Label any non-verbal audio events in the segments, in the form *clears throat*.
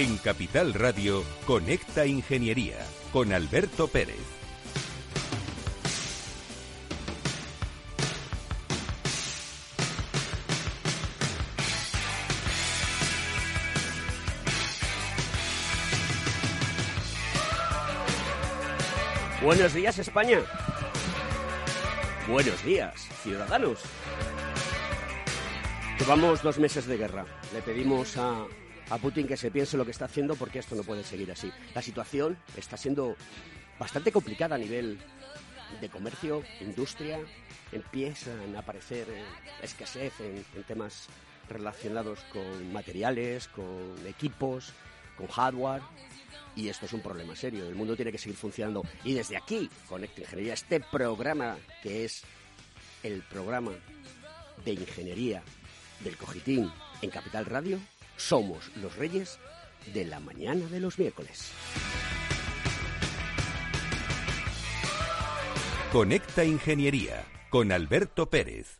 En Capital Radio, Conecta Ingeniería con Alberto Pérez. Buenos días, España. Buenos días, ciudadanos. Llevamos dos meses de guerra. Le pedimos a, a Putin que se piense lo que está haciendo porque esto no puede seguir así. La situación está siendo bastante complicada a nivel de comercio, industria. Empiezan a aparecer eh, escasez en, temas relacionados con materiales, con equipos, con hardware. Y esto es un problema serio. El mundo tiene que seguir funcionando. Y desde aquí, Conecta Ingeniería, este programa que es el programa de ingeniería del Cogitín en Capital Radio, somos los reyes de la mañana de los miércoles. Conecta Ingeniería con Alberto Pérez.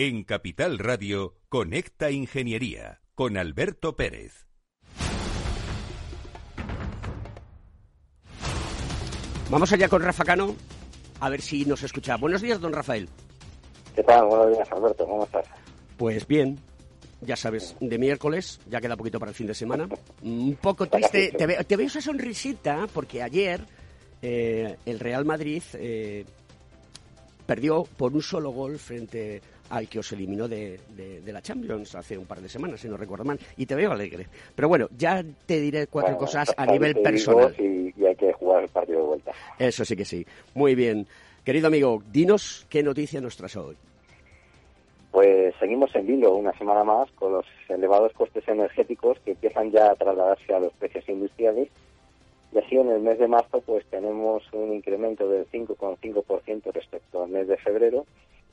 En Capital Radio, Conecta Ingeniería con Alberto Pérez. Vamos allá con Rafa Cano, a ver si nos escucha. Buenos días, don Rafael. ¿Qué tal? Buenos días, Alberto. ¿Cómo estás? Pues bien, ya sabes, de miércoles, ya queda poquito para el fin de semana. Un poco triste, te veo, te veo esa sonrisita porque ayer eh, el Real Madrid eh, perdió por un solo gol frente al que os eliminó de, de- de la Champions hace un par de semanas, si no recuerdo mal, y te veo alegre. Pero bueno, ya te diré cuatro Bueno, cosas a nivel personal. y hay que jugar el partido de vuelta. Eso sí que sí. Muy bien. Querido amigo, dinos qué noticia nos traes hoy. Pues seguimos en vilo una semana más con los elevados costes energéticos que empiezan ya a trasladarse a los precios industriales. Y así en el mes de marzo pues tenemos un incremento del 5,5% respecto al mes de febrero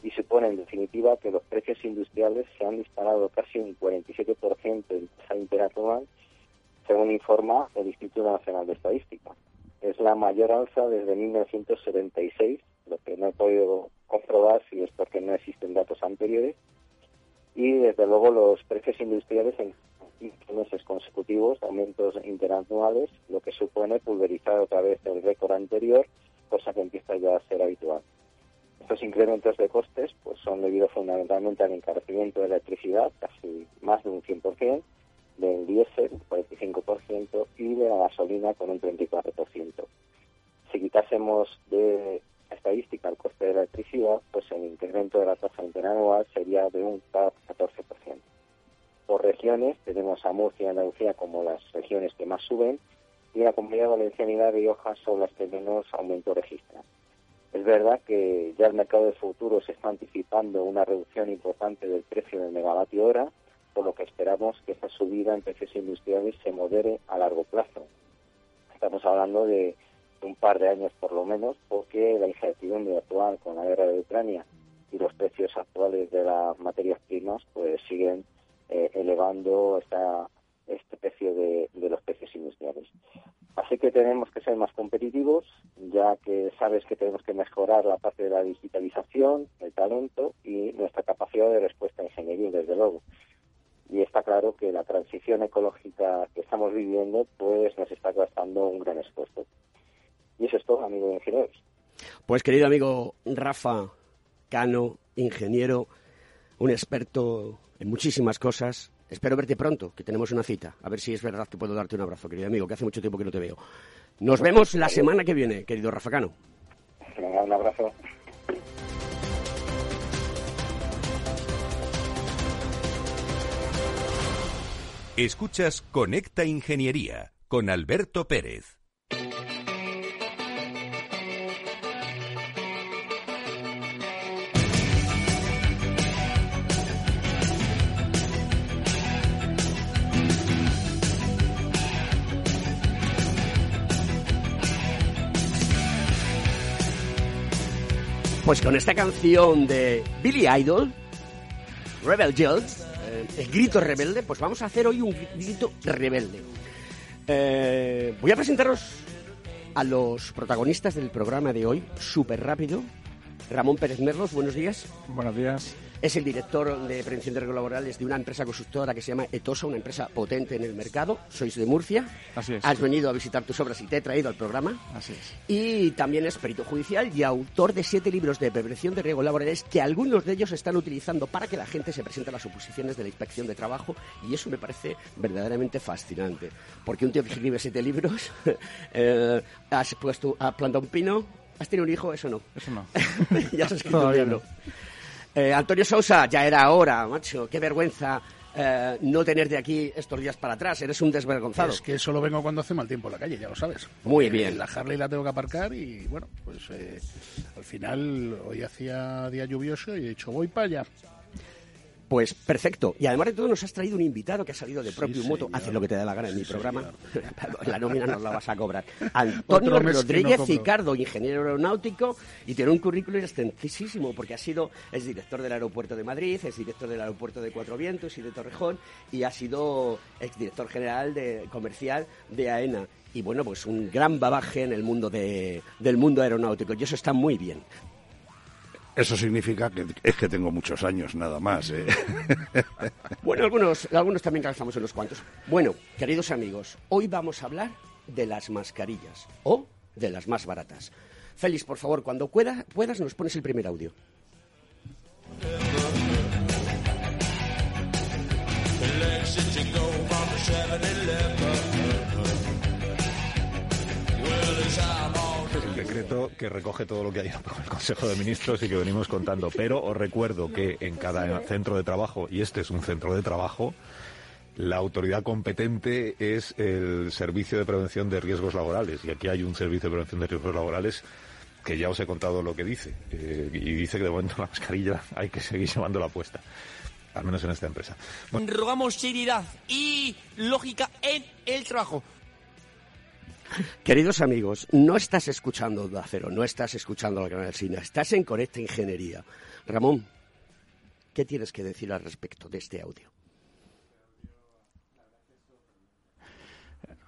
y supone en definitiva que los precios industriales se han disparado casi un 47% en tasa interanual, según informa el Instituto Nacional de Estadística. Es la mayor alza desde 1976, lo que no he podido comprobar si es porque no existen datos anteriores. Y desde luego los precios industriales en 15 meses consecutivos, aumentos interanuales, lo que supone pulverizar otra vez el récord anterior, cosa que empieza ya a ser habitual. Estos incrementos de costes pues son debido fundamentalmente al encarecimiento de la electricidad, casi más de un 100%, del diésel, un 45%, y de la gasolina con un 34%. Si quitásemos de estadística el coste de la electricidad, pues el incremento de la tasa interanual sería de un 14%. Por regiones, tenemos a Murcia y Andalucía como las regiones que más suben, y la Comunidad Valenciana y La Rioja son las que menos aumento registran. Es verdad que ya el mercado de futuros está anticipando una reducción importante del precio del megavatio hora, por lo que esperamos que esta subida en precios industriales se modere a largo plazo. Estamos hablando de un par de años por lo menos, porque la incertidumbre actual con la guerra de Ucrania y los precios actuales de las materias primas pues siguen eh, elevando este precio de los precios industriales. Así que tenemos que ser más competitivos, ya que sabes que tenemos que mejorar la parte de la digitalización, el talento y nuestra capacidad de respuesta en ingeniería, desde luego. Y está claro que la transición ecológica que estamos viviendo pues nos está gastando un gran esfuerzo. Y eso es todo, amigos ingenieros. Pues querido amigo Rafa Cano, ingeniero, un experto en muchísimas cosas, Espero verte pronto, que tenemos una cita. A ver si es verdad que puedo darte un abrazo, querido amigo, que hace mucho tiempo que no te veo. Nos vemos la semana que viene, querido Rafacano. un abrazo. Escuchas Conecta Ingeniería con Alberto Pérez. Pues con esta canción de Billy Idol, Rebel Yell, eh, el grito rebelde, pues vamos a hacer hoy un grito rebelde. Eh, voy a presentaros a los protagonistas del programa de hoy, súper rápido. Ramón Pérez Merlos, buenos días. Buenos días. Es el director de prevención de riesgos laborales de una empresa constructora que se llama Etosa, una empresa potente en el mercado. Sois de Murcia. Así es. Has venido a visitar tus obras y te he traído al programa. Así es. Y también es perito judicial y autor de siete libros de prevención de riesgos laborales que algunos de ellos están utilizando para que la gente se presente a las oposiciones de la inspección de trabajo. Y eso me parece verdaderamente fascinante. Porque un tío que escribe siete libros, *laughs* eh, has puesto, ha plantado un pino, ¿Has tenido un hijo? Eso no. Eso no. *laughs* ya has escrito un libro. Eh, Antonio Sousa, ya era hora, macho. Qué vergüenza eh, no tenerte aquí estos días para atrás. Eres un desvergonzado. Es que solo vengo cuando hace mal tiempo en la calle, ya lo sabes. Muy bien. La Harley la tengo que aparcar y, bueno, pues eh, al final hoy hacía día lluvioso y he dicho, voy para allá. Pues perfecto. Y además de todo nos has traído un invitado que ha salido de propio moto. Haces lo que te da la gana en mi programa. *laughs* la nómina nos la vas a cobrar. *laughs* Antonio Rodríguez Cicardo, ingeniero aeronáutico, y tiene un currículum extensísimo porque ha sido, es director del aeropuerto de Madrid, es director del aeropuerto de Cuatro Vientos y de Torrejón, y ha sido exdirector general de comercial de AENA y bueno, pues un gran babaje en el mundo de, del mundo aeronáutico y eso está muy bien. Eso significa que es que tengo muchos años, nada más. ¿eh? *laughs* bueno, algunos, algunos también calzamos unos cuantos. Bueno, queridos amigos, hoy vamos a hablar de las mascarillas o de las más baratas. Félix, por favor, cuando puedas nos pones el primer audio. Que recoge todo lo que ha ido el Consejo de Ministros y que venimos contando. Pero os recuerdo que en cada centro de trabajo, y este es un centro de trabajo, la autoridad competente es el Servicio de Prevención de Riesgos Laborales. Y aquí hay un Servicio de Prevención de Riesgos Laborales que ya os he contado lo que dice. Eh, y dice que de momento la mascarilla hay que seguir llevando la puesta. Al menos en esta empresa. Rogamos seriedad y lógica en el trabajo. Queridos amigos, no estás escuchando de Acero, no estás escuchando la Gran Cine, estás en Conecta Ingeniería. Ramón, ¿qué tienes que decir al respecto de este audio?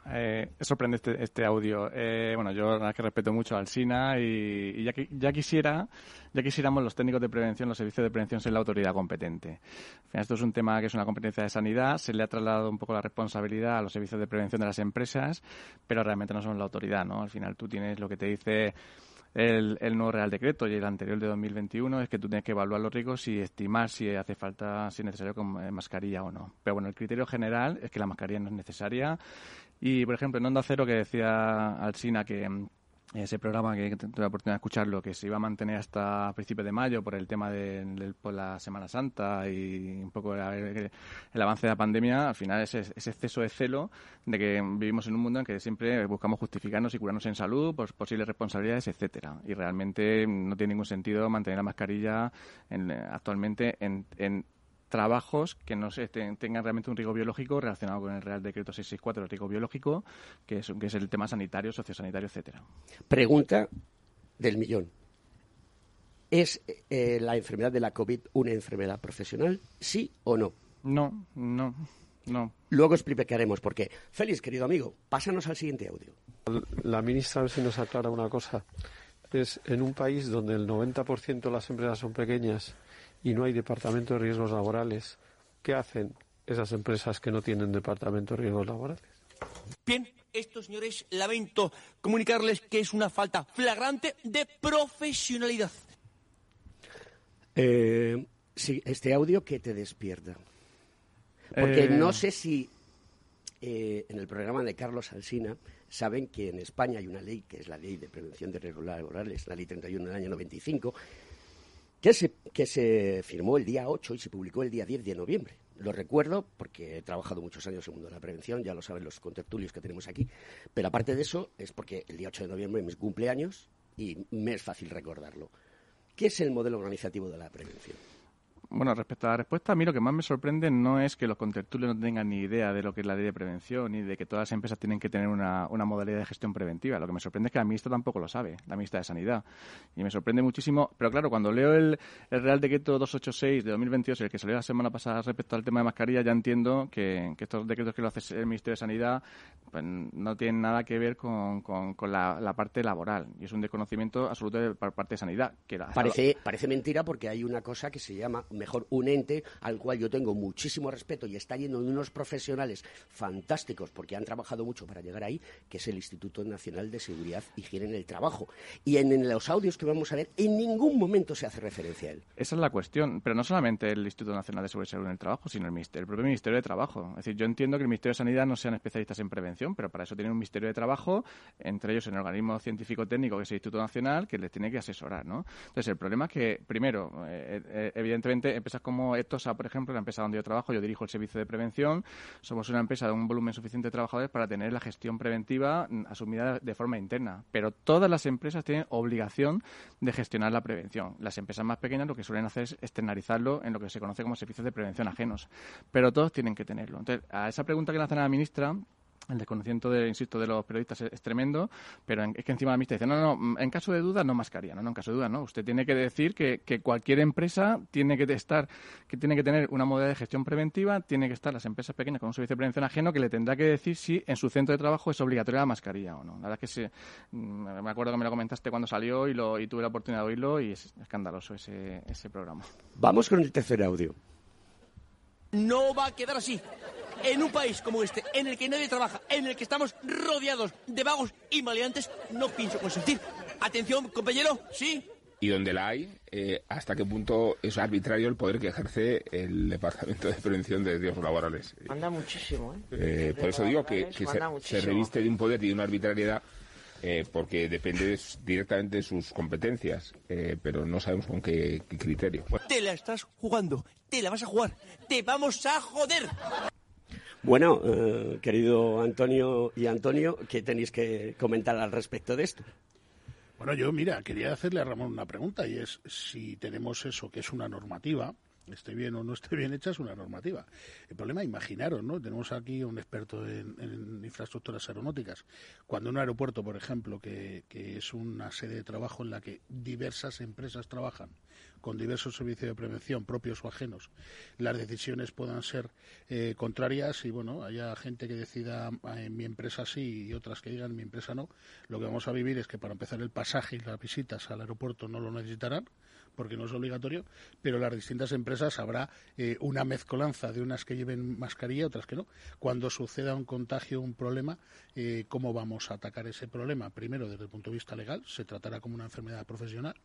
Eh, es sorprendente este, este audio. Eh, bueno, yo la verdad que respeto mucho al SINA y, ya, que, ya quisiera, ya quisiéramos los técnicos de prevención, los servicios de prevención ser la autoridad competente. esto es un tema que es una competencia de sanidad, se le ha trasladado un poco la responsabilidad a los servicios de prevención de las empresas, pero realmente no son la autoridad, ¿no? Al final tú tienes lo que te dice el, nuevo Real Decreto y el anterior de 2021 es que tú tienes que evaluar los riesgos y estimar si hace falta, si es necesario con mascarilla o no. Pero bueno, el criterio general es que la mascarilla no es necesaria y, por ejemplo, en Onda Cero, que decía Alsina que mm, ese programa que tuve la oportunidad de escucharlo, que se iba a mantener hasta principios de mayo por el tema de, la Semana Santa y un poco el, avance de la pandemia, al final es ese exceso de celo de que vivimos en un mundo en que siempre buscamos justificarnos y curarnos en salud por posibles responsabilidades, etcétera. Y realmente no tiene ningún sentido mantener la mascarilla actualmente en, en trabajos que no se tengan realmente un riesgo biológico relacionado con el Real Decreto 664 del riesgo biológico, que es, que es el tema sanitario, sociosanitario, etcétera. Pregunta del millón. ¿Es eh, la enfermedad de la COVID una enfermedad profesional? ¿Sí o no? No, no. No. Luego explicaremos por qué. Félix, querido amigo, pásanos al siguiente audio. La ministra, a ver si nos aclara una cosa. Es en un país donde el 90% de las empresas son pequeñas y no hay departamento de riesgos laborales, ¿qué hacen esas empresas que no tienen departamento de riesgos laborales? Bien, esto, señores, lamento comunicarles que es una falta flagrante de profesionalidad. Eh, sí, este audio que te despierta. Porque Eh. no sé si eh, en el programa de Carlos Alsina saben que en España hay una ley, que es la Ley de Prevención de Riesgos Laborales, la Ley 31 del año 95, que se, que se firmó el día 8 y se publicó el día 10 de noviembre. Lo recuerdo porque he trabajado muchos años en el mundo de la prevención, ya lo saben los contertulios que tenemos aquí, pero aparte de eso es porque el día 8 de noviembre es mi cumpleaños y me es fácil recordarlo. ¿Qué es el modelo organizativo de la prevención? Bueno, respecto a la respuesta, a mí lo que más me sorprende no es que los contertulios no tengan ni idea de lo que es la ley de prevención ni de que todas las empresas tienen que tener una, una modalidad de gestión preventiva. Lo que me sorprende es que la ministra tampoco lo sabe, la ministra de Sanidad. Y me sorprende muchísimo, pero claro, cuando leo el, Real Decreto 286 de 2022, el que salió la semana pasada respecto al tema de mascarilla, ya entiendo que, estos decretos que lo hace el Ministerio de Sanidad pues, no tienen nada que ver con, con- la, parte laboral. Y es un desconocimiento absoluto de, parte de Sanidad. Parece, parece mentira porque hay una cosa que se llama, mejor, un ente al cual yo tengo muchísimo respeto y está lleno de unos profesionales fantásticos porque han trabajado mucho para llegar ahí, que es el Instituto Nacional de Seguridad y Higiene en el Trabajo. Y en, en los audios que vamos a ver, en ningún momento se hace referencia a él. Esa es la cuestión, pero no solamente el Instituto Nacional de Seguridad y Salud en el Trabajo, sino el, ministerio, el propio Ministerio de Trabajo. Es decir, yo entiendo que el Ministerio de Sanidad no sean especialistas en prevención, pero para eso tienen un Ministerio de Trabajo, entre ellos el organismo científico-técnico, que es el Instituto Nacional, que les tiene que asesorar, ¿no? Entonces, el problema es que, primero, eh, eh, empresas como Etosa, por ejemplo, la empresa donde yo trabajo, yo dirijo el servicio de prevención, somos una empresa de un volumen suficiente de trabajadores para tener la gestión preventiva mm, asumida de forma interna, pero todas las empresas tienen obligación de gestionar la prevención. Las empresas más pequeñas lo que suelen hacer es externalizarlo en lo que se conoce como servicios de prevención ajenos, pero todos tienen que tenerlo. Entonces, a esa pregunta que hacen a la ministra, el desconocimiento, de, insisto, de los periodistas es, tremendo, pero en- es que encima la ministra dice, no, no, en caso de duda no mascarilla, no, no, en caso de duda no. Usted tiene que decir que, cualquier empresa tiene que estar, que tiene que tener una modalidad de gestión preventiva, tiene que estar las empresas pequeñas con un servicio de prevención ajeno que le tendrá que decir si en su centro de trabajo es obligatoria la mascarilla o no. La verdad es que sí, mm, me acuerdo que me lo comentaste cuando salió y, lo, y tuve la oportunidad de oírlo y es escandaloso ese, ese programa. Vamos con el tercer audio. No va a quedar así. En un país como este, en el que nadie trabaja, en el que estamos rodeados de vagos y maleantes, no pienso consentir. Atención, compañero, sí. y donde la hay, eh, hasta qué punto es arbitrario el poder que ejerce el Departamento de Prevención de Riesgos Laborales. Manda muchísimo, ¿eh? Eh, por eso digo que, que se, se reviste de un poder y de una arbitrariedad eh, porque depende de directamente de sus competencias, eh, pero no sabemos con qué, qué criterio. Te la estás jugando, te la vas a jugar, te vamos a joder. Bueno, eh, querido Antonio y Antonio, ¿qué tenéis que comentar al respecto de esto? Bueno, yo, mira, quería hacerle a Ramón una pregunta y es si tenemos eso que es una normativa, esté bien o no esté bien hecha, es una normativa. El problema, imaginaros, ¿no? Tenemos aquí un experto en, infraestructuras aeronáuticas. Cuando un aeropuerto, por ejemplo, que, que es una sede de trabajo en la que diversas empresas trabajan, con diversos servicios de prevención, propios o ajenos, las decisiones puedan ser eh, contrarias y, bueno, haya gente que decida en mi empresa sí y otras que digan mi empresa no, lo que vamos a vivir es que para empezar el pasaje y las visitas al aeropuerto no lo necesitarán porque no es obligatorio, pero las distintas empresas habrá eh, una mezcolanza de unas que lleven mascarilla otras que no. Cuando suceda un contagio, un problema, eh, ¿cómo vamos a atacar ese problema? Primero, desde el punto de vista legal, se tratará como una enfermedad profesional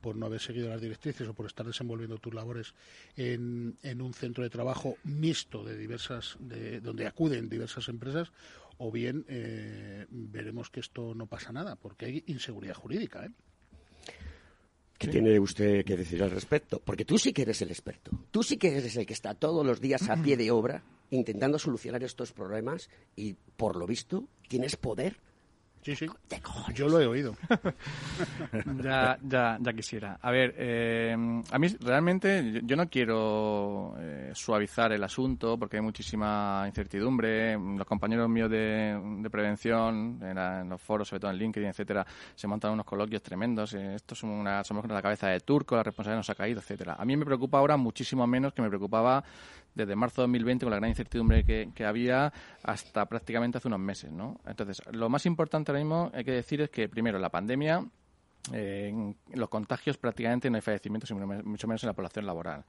por no haber seguido las directrices o por estar desenvolviendo tus labores en, en un centro de trabajo mixto de diversas, de, donde acuden diversas empresas, o bien eh, veremos que esto no pasa nada, porque hay inseguridad jurídica. ¿eh? ¿Qué tiene usted que decir al respecto? Porque tú sí que eres el experto. Tú sí que eres el que está todos los días a pie de obra intentando solucionar estos problemas y, por lo visto, tienes poder. Sí, sí. Yo lo he oído. *laughs* ya, ya, ya quisiera. A ver, eh, a mí realmente yo, no quiero suavizar el asunto porque hay muchísima incertidumbre. Los compañeros míos de, de prevención en, la- en los foros, sobre todo en LinkedIn, etcétera, se montan unos coloquios tremendos. eh, esto es una, somos la cabeza de turco, la responsabilidad nos ha caído, etcétera. A mí me preocupa ahora muchísimo menos que me preocupaba desde marzo de 2020 con la gran incertidumbre que, había hasta prácticamente hace unos meses, ¿no? Entonces, lo más importante ahora mismo hay que decir es que primero la pandemia en los contagios prácticamente no hay fallecimientos, y mucho menos en la población laboral.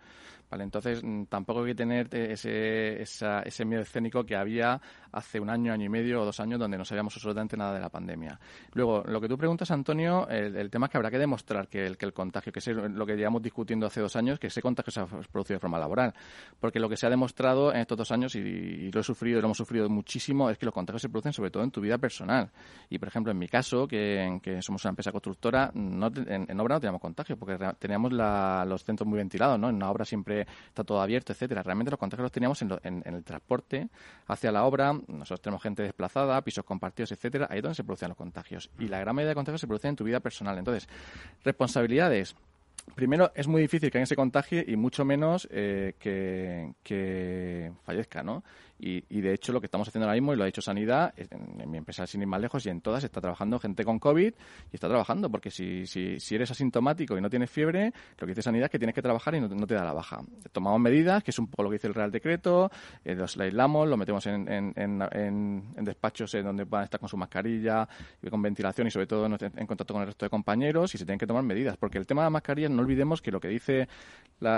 ¿vale? Entonces, mm, tampoco hay que tener ese, ese miedo escénico que había hace un año, año y medio o dos años donde no sabíamos absolutamente nada de la pandemia. Luego, lo que tú preguntas, Antonio, el, tema es que habrá que demostrar que el, que el contagio, que es lo que llevamos discutiendo hace dos años, que ese contagio se ha producido de forma laboral. Porque lo que se ha demostrado en estos dos años, y, lo he sufrido y lo hemos sufrido muchísimo, es que los contagios se producen sobre todo en tu vida personal. Y, por ejemplo, en mi caso, que, que somos una empresa constructora, no, en, obra no teníamos contagio, porque teníamos los centros muy ventilados, ¿no? En una obra siempre está todo abierto, etcétera. Realmente los contagios los teníamos en, el transporte hacia la obra. Nosotros tenemos gente desplazada, pisos compartidos, etcétera. Ahí es donde se producen los contagios. Y la gran mayoría de contagios se producen en tu vida personal. Entonces, responsabilidades primero, es muy difícil que alguien se contagie y mucho menos eh, que, fallezca, ¿no? Y, de hecho lo que estamos haciendo ahora mismo, y lo ha dicho Sanidad, en, mi empresa sin ir más lejos y en todas está trabajando gente con COVID y está trabajando, porque si, si, si eres asintomático y no tienes fiebre, lo que dice Sanidad es que tienes que trabajar y no, te da la baja. Tomamos medidas, que es un poco lo que dice el Real Decreto, eh, los aislamos, lo metemos en, en, en, despachos en donde puedan estar con su mascarilla, con ventilación y sobre todo en contacto con el resto de compañeros y se tienen que tomar medidas, porque el tema de la mascarilla, no olvidemos que lo que dice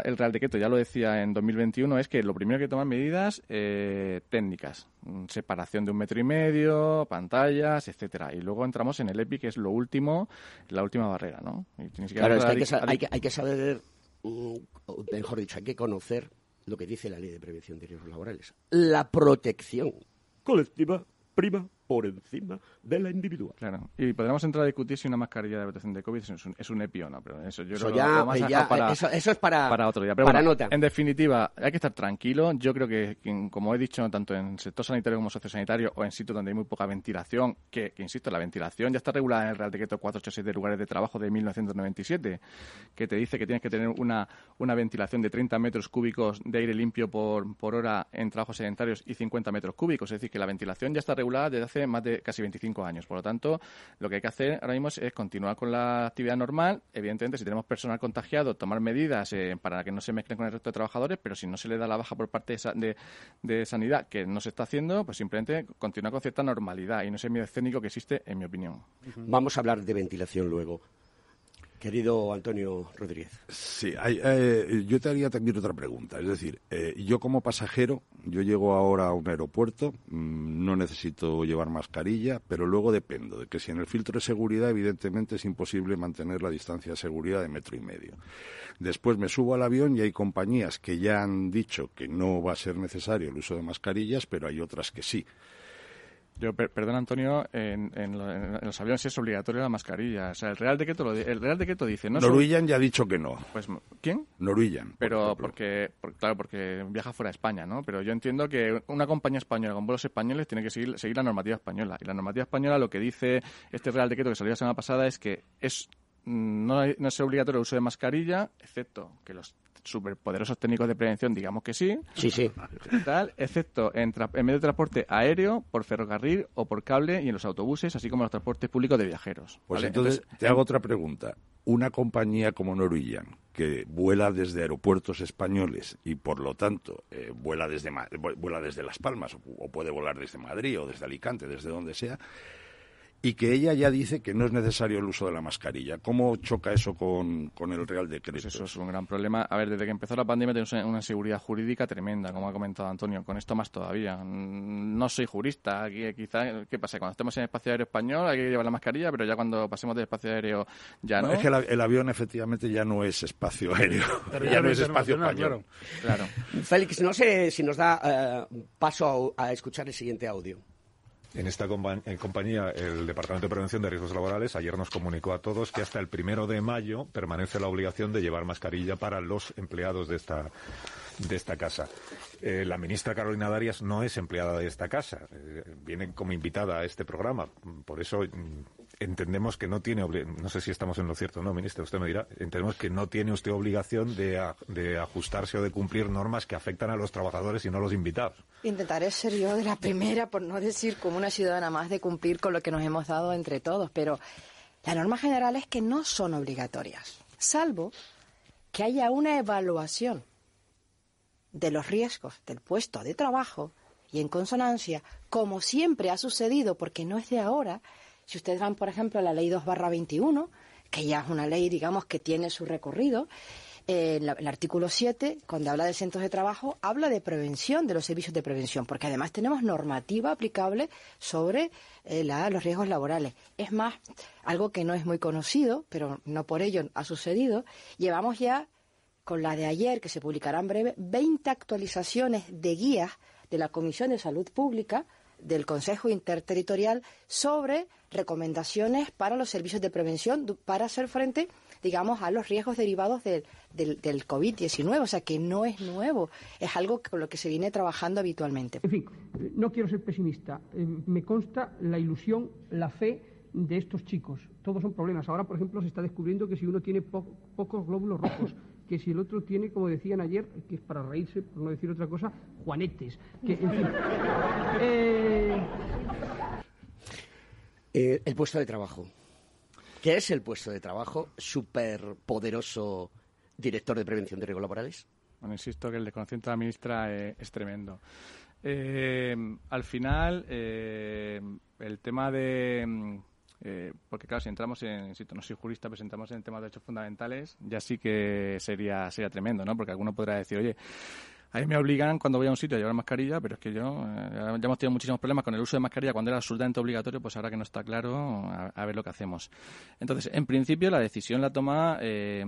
el Real Decreto, ya lo decía en 2021, es que lo primero que tomar medidas eh, técnicas, mm, separación de un metro y medio, pantallas, etcétera. Y luego entramos en el EPI, que es lo último, la última barrera, ¿no? claro, es que hay, que, hay, que, saber, mm, mejor dicho, hay que conocer lo que dice la Ley de Prevención de Riesgos Laborales. La protección colectiva prima por encima de la individual. Claro, y podríamos entrar a discutir si una mascarilla de protección de COVID es un, es un EPI o no, pero eso yo eso creo que ya, para, eso, es para, para otro día. Pero para nota. En definitiva, hay que estar tranquilo. Yo creo que, como he dicho, tanto en el sector sanitario como sociosanitario o en sitios donde hay muy poca ventilación, que, insisto, la ventilación ya está regulada en el Real Decreto 486 de lugares de trabajo de 1997, que te dice que tienes que tener una, una ventilación de 30 metros cúbicos de aire limpio por, por hora en trabajos sedentarios y 50 metros cúbicos. Es decir, que la ventilación ya está regulada desde hace más de casi 25 años. Por lo tanto, lo que hay que hacer ahora mismo es, continuar con la actividad normal. Evidentemente, si tenemos personal contagiado, tomar medidas eh, para que no se mezclen con el resto de trabajadores, pero si no se le da la baja por parte de, de, sanidad, que no se está haciendo, pues simplemente continuar con cierta normalidad y no ese miedo escénico que existe, en mi opinión. Vamos a hablar de ventilación luego. Querido Antonio Rodríguez. Sí, eh, yo te haría también otra pregunta. Es decir, eh, yo como pasajero, yo llego ahora a un aeropuerto, mm, no necesito llevar mascarilla, pero luego dependo de que si en el filtro de seguridad, evidentemente es imposible mantener la distancia de seguridad de metro y medio. Después me subo al avión y hay compañías que ya han dicho que no va a ser necesario el uso de mascarillas, pero hay otras que sí. Yo, perdón, Antonio, en, los aviones es obligatoria la mascarilla. O sea, el Real Decreto, el Real Decreto dice... No Norwegian ya ha dicho que no. Pues, ¿Quién? Norwegian. Pero porque, claro, porque viaja fuera de España, ¿no? Pero yo entiendo que una compañía española con vuelos españoles tiene que seguir, seguir la normativa española. Y la normativa española lo que dice este Real Decreto que salió la semana pasada es que es no, no es obligatorio el uso de mascarilla, excepto que los superpoderosos técnicos de prevención, digamos que sí. Sí, sí. Tal, excepto en, en, medio de transporte aéreo, por ferrocarril o por cable y en los autobuses, así como en los transportes públicos de viajeros. Pues entonces, te hago otra pregunta. Una compañía como Norwegian, que vuela desde aeropuertos españoles y por lo tanto eh, vuela, desde, vuela desde Las Palmas o puede volar desde Madrid o desde Alicante, desde donde sea, y que ella ya dice que no es necesario el uso de la mascarilla. ¿Cómo choca eso con, el Real Decreto? Pues eso es un gran problema. A ver, desde que empezó la pandemia tenemos una inseguridad jurídica tremenda, como ha comentado Antonio. Con esto más todavía. No soy jurista. Aquí, quizá, ¿qué pasa? Cuando estemos en el espacio aéreo español hay que llevar la mascarilla, pero ya cuando pasemos del espacio aéreo ya no. es que el, avión efectivamente ya no es espacio aéreo. Pero *laughs* ya, no es espacio español. Claro. Félix, no sé si nos da eh, paso a escuchar el siguiente audio. En esta compañía, el Departamento de Prevención de Riesgos Laborales ayer nos comunicó a todos que hasta el primero de mayo permanece la obligación de llevar mascarilla para los empleados de esta de esta casa. Eh, la ministra Carolina Darias no es empleada de esta casa, eh, viene como invitada a este programa. Por eso mm, entendemos que no tiene, no sé si estamos en lo cierto no, ministra, usted me dirá, entendemos que no tiene usted obligación de, de ajustarse o de cumplir normas que afectan a los trabajadores y no a los invitados. Intentaré ser yo de la primera, por no decir como una ciudadana más, de cumplir con lo que nos hemos dado entre todos, pero la norma general es que no son obligatorias, salvo que haya una evaluación de los riesgos del puesto de trabajo y en consonancia, como siempre ha sucedido, porque no es de ahora, si ustedes van, por ejemplo, a la ley 2 barra 21, que ya es una ley, digamos, que tiene su recorrido, eh, el artículo 7, cuando habla de centros de trabajo, habla de prevención, de los servicios de prevención, porque además tenemos normativa aplicable sobre eh, los riesgos laborales. Es más, algo que no es muy conocido, pero no por ello ha sucedido, llevamos ya, con la de ayer, que se publicará en breve, 20 actualizaciones de guías de la Comisión de Salud Pública del Consejo Interterritorial sobre recomendaciones para los servicios de prevención para hacer frente digamos, a los riesgos derivados del, del, COVID-19. O sea, que no es nuevo, es algo con lo que se viene trabajando habitualmente. En fin, no quiero ser pesimista. Eh, me consta la ilusión, la fe de estos chicos. Todos son problemas. Ahora, por ejemplo, se está descubriendo que si uno tiene pocos glóbulos rojos, que si el otro tiene, como decían ayer, que es para reírse, por no decir otra cosa, juanetes. Que, en fin, *laughs* eh, eh, el puesto de trabajo. ¿Qué es el puesto de trabajo? Superpoderoso director de prevención de riesgos laborales. Bueno, insisto que el desconocimiento de la ministra eh, es tremendo. Eh, al final, eh, el tema de... porque claro, si entramos en, insisto, no soy jurista, pero si entramos en temas de derechos fundamentales, ya sí que sería, sería tremendo, ¿no? Porque alguno podrá decir, oye, a mí me obligan cuando voy a un sitio a llevar mascarilla, pero es que yo eh, ya hemos tenido muchísimos problemas con el uso de mascarilla cuando era absolutamente obligatorio, pues ahora que no está claro, a, ver lo que hacemos. Entonces, en principio, la decisión la toma eh,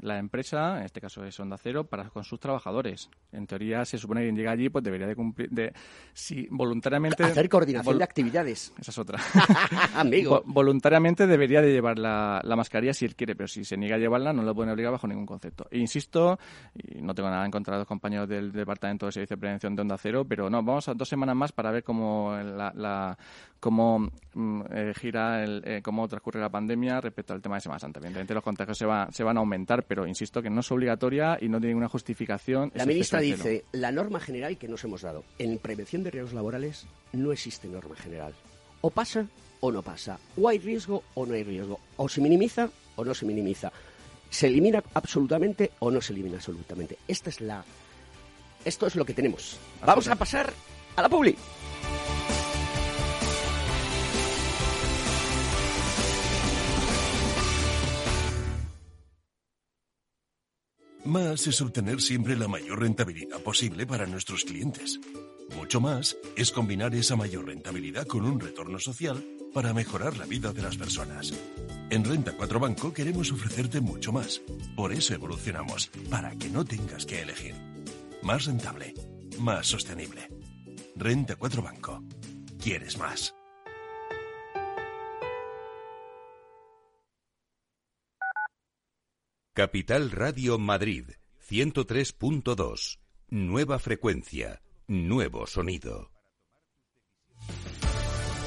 la empresa, en este caso es Onda Cero, para con sus trabajadores. En teoría, se supone que quien llega allí, pues debería de cumplir, de, si voluntariamente... Hacer coordinación de actividades. Esa es otra. *laughs* Amigo. voluntariamente debería de llevar la, mascarilla si él quiere, pero si se niega a llevarla, no lo pueden obligar bajo ningún concepto. E insisto, y no tengo nada en contra de los compañeros del Departamento de Servicio de Prevención de Onda Cero, pero no, vamos a dos semanas más para ver cómo la, cómo mm, eh, gira el, eh, cómo transcurre la pandemia respecto al tema de Semana Santa. Evidentemente los contagios se, va, se van a aumentar, pero insisto que no es obligatoria y no tiene ninguna justificación. La ministra dice, la norma general que nos hemos dado en prevención de riesgos laborales no existe norma general. O pasa o no pasa. O hay riesgo o no hay riesgo. O se minimiza o no se minimiza. ¿Se elimina absolutamente o no se elimina absolutamente? Esta es la esto es lo que tenemos. Vamos a pasar a la publi. Más es obtener siempre la mayor rentabilidad posible para nuestros clientes. Mucho más es combinar esa mayor rentabilidad con un retorno social para mejorar la vida de las personas. En Renta 4 Banco queremos ofrecerte mucho más. Por eso evolucionamos, para que no tengas que elegir. Más rentable más sostenible. Renta 4 Banco. ¿Quieres más? Capital Radio Madrid, 103.2. Nueva frecuencia, nuevo sonido.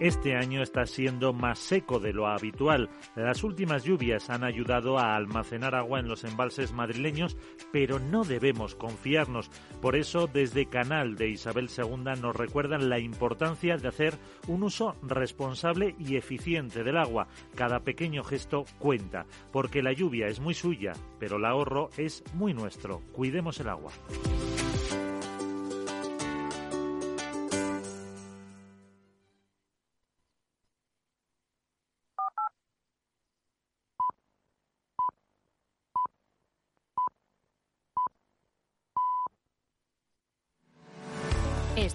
Este año está siendo más seco de lo habitual. Las últimas lluvias han ayudado a almacenar agua en los embalses madrileños, pero no debemos confiarnos. Por eso, desde Canal de Isabel II nos recuerdan la importancia de hacer un uso responsable y eficiente del agua. Cada pequeño gesto cuenta, porque la lluvia es muy suya, pero el ahorro es muy nuestro. Cuidemos el agua.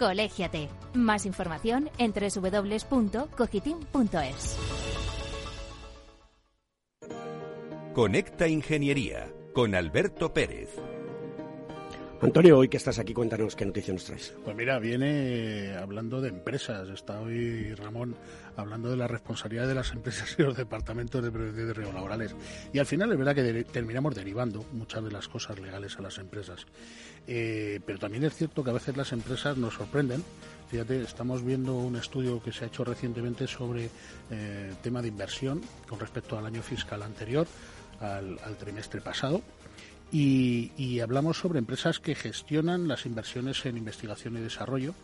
Colégiate. Más información en www.cogitim.es. Conecta Ingeniería con Alberto Pérez. Antonio, hoy que estás aquí, cuéntanos qué noticias nos traes. Pues mira, viene hablando de empresas. Está hoy Ramón hablando de la responsabilidad de las empresas y los departamentos de prevención de riesgos laborales. Y al final es verdad que terminamos derivando muchas de las cosas legales a las empresas. Eh, pero también es cierto que a veces las empresas nos sorprenden. Fíjate, estamos viendo un estudio que se ha hecho recientemente sobre eh, tema de inversión con respecto al año fiscal anterior, al trimestre pasado y, hablamos sobre empresas que gestionan las inversiones en investigación y desarrollo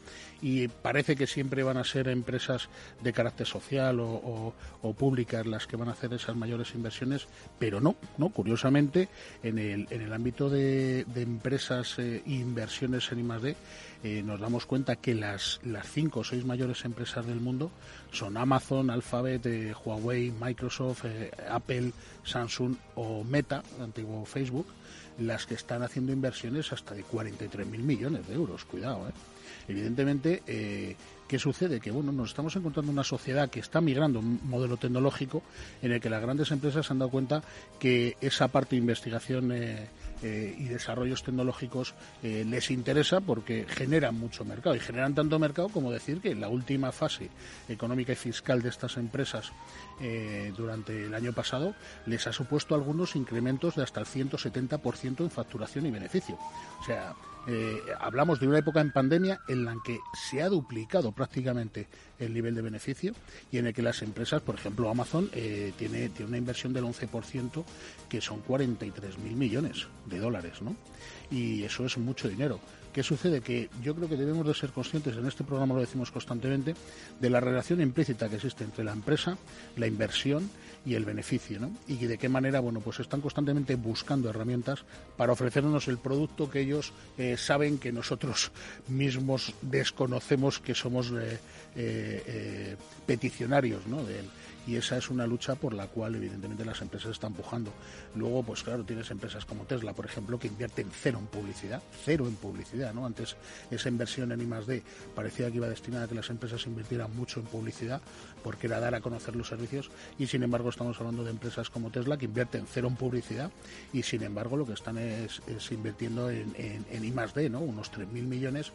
y parece que siempre van a ser empresas de carácter social o, públicas las que van a hacer esas mayores inversiones, pero no, no curiosamente en el, en el ámbito de, empresas e inversiones en I+D eh, nos damos cuenta que las, las cinco o seis mayores empresas del mundo son Amazon, Alphabet, eh, Huawei, Microsoft, Apple, Samsung o Meta, antiguo Facebook las que están haciendo inversiones hasta de 43.000 millones de euros. Cuidado, ¿eh? Evidentemente, eh, ¿qué sucede? Que bueno, nos estamos encontrando una sociedad que está migrando un modelo tecnológico en el que las grandes empresas se han dado cuenta que esa parte de investigación eh, eh, y desarrollos tecnológicos eh, les interesa porque generan mucho mercado y generan tanto mercado como decir que la última fase económica y fiscal de estas empresas eh, durante el año pasado les ha supuesto algunos incrementos de hasta el 170% en facturación y beneficio. O sea, hablamos de una época en pandemia en la que se ha duplicado prácticamente el nivel de beneficio y en el que las empresas, por ejemplo Amazon, eh, tiene, tiene una inversión del 11% que son 43.000 millones de dólares, ¿no? Y eso es mucho dinero. ¿Qué sucede? Que yo creo que debemos de ser conscientes, en este programa lo decimos constantemente, de la relación implícita que existe entre la empresa, la inversión y el beneficio, ¿no? Y de qué manera, bueno, pues están constantemente buscando herramientas para ofrecernos el producto que ellos eh, saben que nosotros mismos desconocemos que somos eh, eh, peticionarios, ¿no? De él y esa es una lucha por la cual evidentemente las empresas están empujando. Luego, pues claro, tienes empresas como Tesla, por ejemplo, que invierten cero en publicidad, cero en publicidad, ¿no? Antes esa inversión en I+D parecía que iba destinada a que las empresas invirtieran mucho en publicidad porque era dar a conocer los servicios y sin embargo estamos hablando de empresas como Tesla que invierten cero en publicidad y sin embargo lo que están es, invirtiendo en, en, en I+D, ¿no? Unos 3.000 millones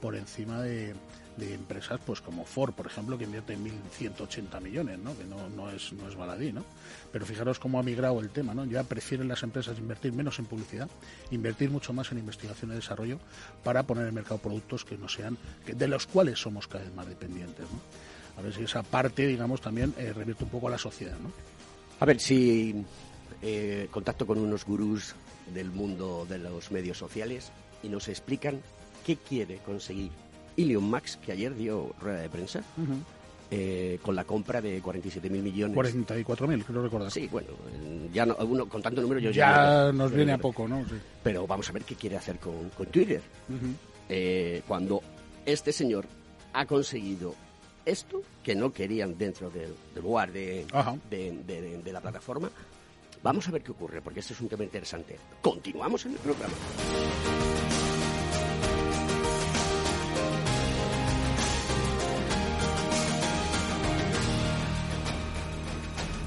por encima de de empresas pues como Ford, por ejemplo, que invierte 1.180 millones, ¿no? que no, no, es, no es baladí. ¿no? Pero fijaros cómo ha migrado el tema. ¿no? Ya prefieren las empresas invertir menos en publicidad, invertir mucho más en investigación y desarrollo para poner en el mercado productos que no sean, de los cuales somos cada vez más dependientes. ¿no? A ver si esa parte, digamos, también eh, revierte un poco a la sociedad. ¿no? A ver si eh, contacto con unos gurús del mundo de los medios sociales y nos explican qué quiere conseguir Ilion Max, que ayer dio rueda de prensa. Eh, con la compra de 47.000 millones. 44.000, creo recordar. Sí, bueno, ya no, uno, con tanto número yo ya... nos viene a poco, ¿no? Pero vamos a ver qué quiere hacer con, Twitter. Eh, cuando este señor ha conseguido esto, que no querían dentro del, lugar de, de, la plataforma, vamos a ver qué ocurre, porque este es un tema interesante. Continuamos en el programa.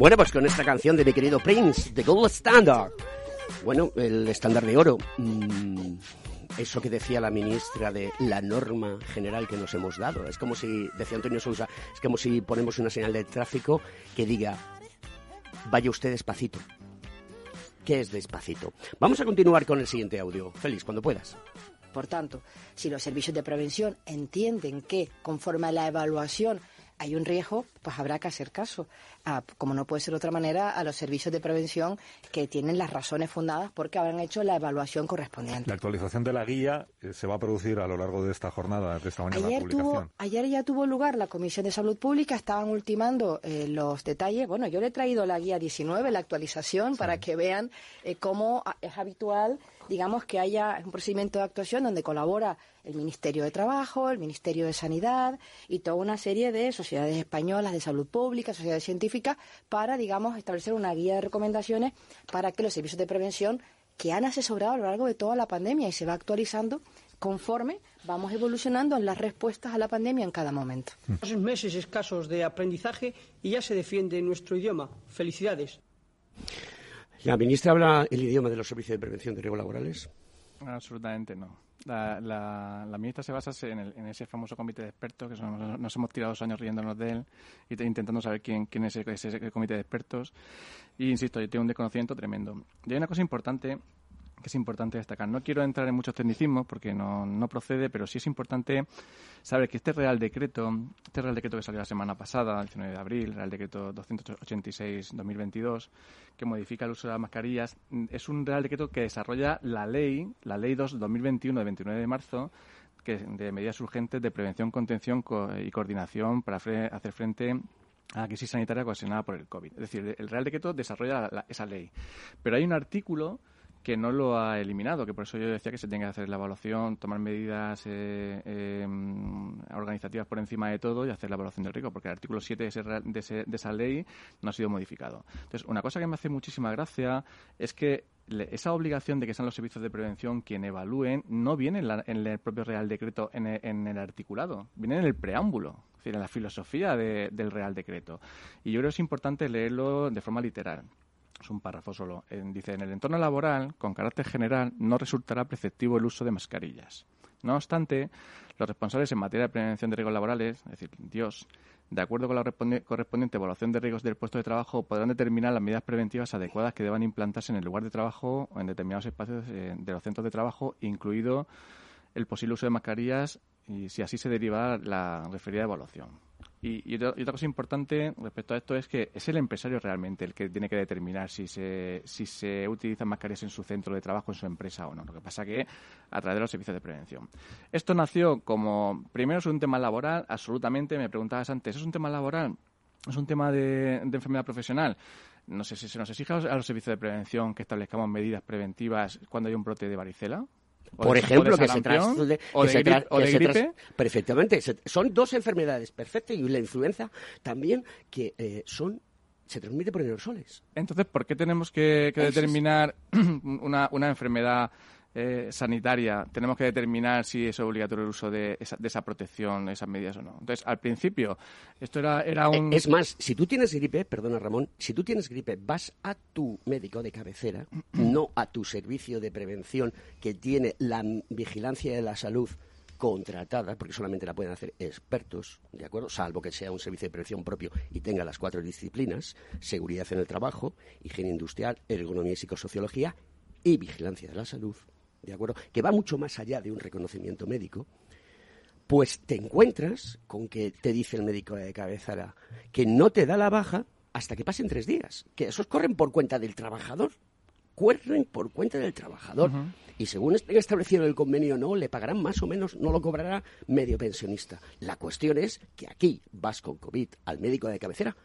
Bueno, pues con esta canción de mi querido Prince, The Gold Standard. Bueno, el estándar de oro. Mm, eso que decía la ministra de la norma general que nos hemos dado. Es como si, decía Antonio Sousa, es como si ponemos una señal de tráfico que diga, vaya usted despacito. ¿Qué es despacito? Vamos a continuar con el siguiente audio. Feliz, cuando puedas. Por tanto, si los servicios de prevención entienden que, conforme a la evaluación hay un riesgo, pues habrá que hacer caso, como no puede ser de otra manera, a los servicios de prevención que tienen las razones fundadas porque habrán hecho la evaluación correspondiente. La actualización de la guía eh, se va a producir a lo largo de esta jornada, de esta mañana ayer publicación. ayer ya tuvo lugar la Comisión de Salud Pública, estaban ultimando eh, los detalles. Bueno, yo le he traído la guía 19, la actualización, para que vean eh, cómo es habitual digamos que haya un procedimiento de actuación donde colabora el Ministerio de Trabajo, el Ministerio de Sanidad y toda una serie de sociedades españolas de salud pública, sociedades científicas, para, digamos, establecer una guía de recomendaciones para que los servicios de prevención que han asesorado a lo largo de toda la pandemia y se va actualizando conforme vamos evolucionando en las respuestas a la pandemia en cada momento. Esos meses escasos de aprendizaje y ya se defiende nuestro idioma. Felicidades. ¿La ministra habla el idioma de los servicios de prevención de riesgos laborales? Absolutamente no. La, la, ministra se basa en, ese famoso comité de expertos que nos hemos tirado dos años riéndonos de él y intentando saber quién, quién es ese, comité de expertos. Y insisto, yo tengo un desconocimiento tremendo. Y hay una cosa importante que es importante destacar. No quiero entrar en muchos tecnicismos porque no, no, procede, pero sí es importante saber que este Real Decreto, este Real Decreto que salió la semana pasada, el 19 de abril, Real Decreto 286-2022, que modifica el uso de las mascarillas, es un Real Decreto que desarrolla la ley, la Ley 2-2021 de 29 de marzo, que de medidas urgentes de prevención, contención y coordinación para hacer frente a la crisis sanitaria ocasionada por el COVID. Es decir, el Real Decreto desarrolla esa ley. Pero hay un artículo que no lo ha eliminado, que por eso yo decía que se tiene que hacer la evaluación, tomar medidas eh, em, organizativas por encima de todo y hacer la evaluación del riesgo, porque el artículo 7 de, esa ley no ha sido modificado. Entonces, una cosa que me hace muchísima gracia es que esa obligación de que sean los servicios de prevención quien evalúen no viene en, el propio Real Decreto, en el, articulado, viene en el preámbulo, es decir, en la filosofía del Real Decreto. Y yo creo que es importante leerlo de forma literal es un párrafo solo, dice, en el entorno laboral, con carácter general, no resultará preceptivo el uso de mascarillas. No obstante, los responsables en materia de prevención de riesgos laborales, es decir, Dios, de acuerdo con la correspondiente evaluación de riesgos del puesto de trabajo, podrán determinar las medidas preventivas adecuadas que deban implantarse en el lugar de trabajo o en determinados espacios eh, de los centros de trabajo, incluido el posible uso de mascarillas y si así se deriva la referida evaluación. Y, otra, cosa importante respecto a esto es que es el empresario realmente el que tiene que determinar si se, si se utilizan mascarillas en su centro de trabajo, en su empresa o no. Lo que pasa que a través de los servicios de prevención. Esto nació como, primero es un tema laboral, absolutamente, me preguntabas antes, ¿es un tema laboral? ¿Es un tema de, de enfermedad profesional? No sé si se nos exige a los servicios de prevención que establezcamos medidas preventivas cuando hay un brote de varicela. Por ejemplo, que se traslude. Perfectamente. son dos enfermedades perfectas y la influenza también que eh, son se transmite por aerosoles. Entonces, ¿por qué tenemos que, determinar *clears throat* una, una enfermedad eh, sanitaria, tenemos que determinar si es obligatorio el uso de esa, de esa protección, esas medidas o no. Entonces, al principio, esto era, era un... Eh, es más, si tú tienes gripe, perdona Ramón, si tú tienes gripe, vas a tu médico de cabecera, no a tu servicio de prevención que tiene la vigilancia de la salud contratada, porque solamente la pueden hacer expertos, ¿de acuerdo? Salvo que sea un servicio de prevención propio y tenga las cuatro disciplinas, seguridad en el trabajo, higiene industrial, ergonomía y psicosociología y vigilancia de la salud, ¿de acuerdo? Que va mucho más allá de un reconocimiento médico, pues te encuentras con que te dice el médico de cabezara que no te da la baja hasta que pasen tres días, que esos corren por cuenta del trabajador, corren por cuenta del trabajador. Y según esté establecido el convenio no, le pagarán más o menos, no lo cobrará medio pensionista. La cuestión es que aquí vas con COVID al médico de cabecera,